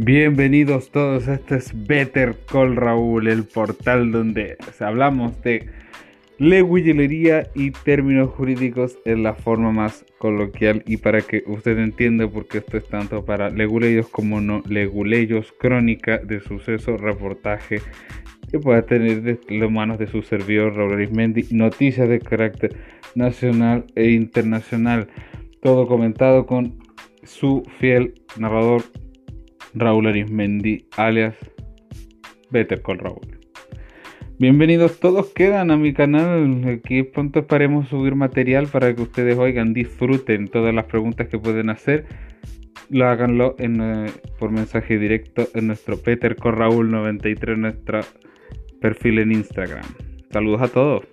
Bienvenidos todos, este es Better Call Raúl, el portal donde hablamos de leguillería y términos jurídicos en la forma más coloquial y para que usted entienda porque esto es tanto para leguleyos como no leguleyos, crónica de suceso, reportaje que pueda tener de las manos de su servidor Raúl Arismendi, noticias de carácter nacional e internacional, todo comentado con su fiel narrador Raúl Arismendi, alias Better Call Raúl. Bienvenidos todos quedan a mi canal. Aquí pronto esperemos subir material para que ustedes oigan, disfruten todas las preguntas que pueden hacer. Lo háganlo eh, por mensaje directo en nuestro Peter Raúl 93, nuestro perfil en Instagram. Saludos a todos.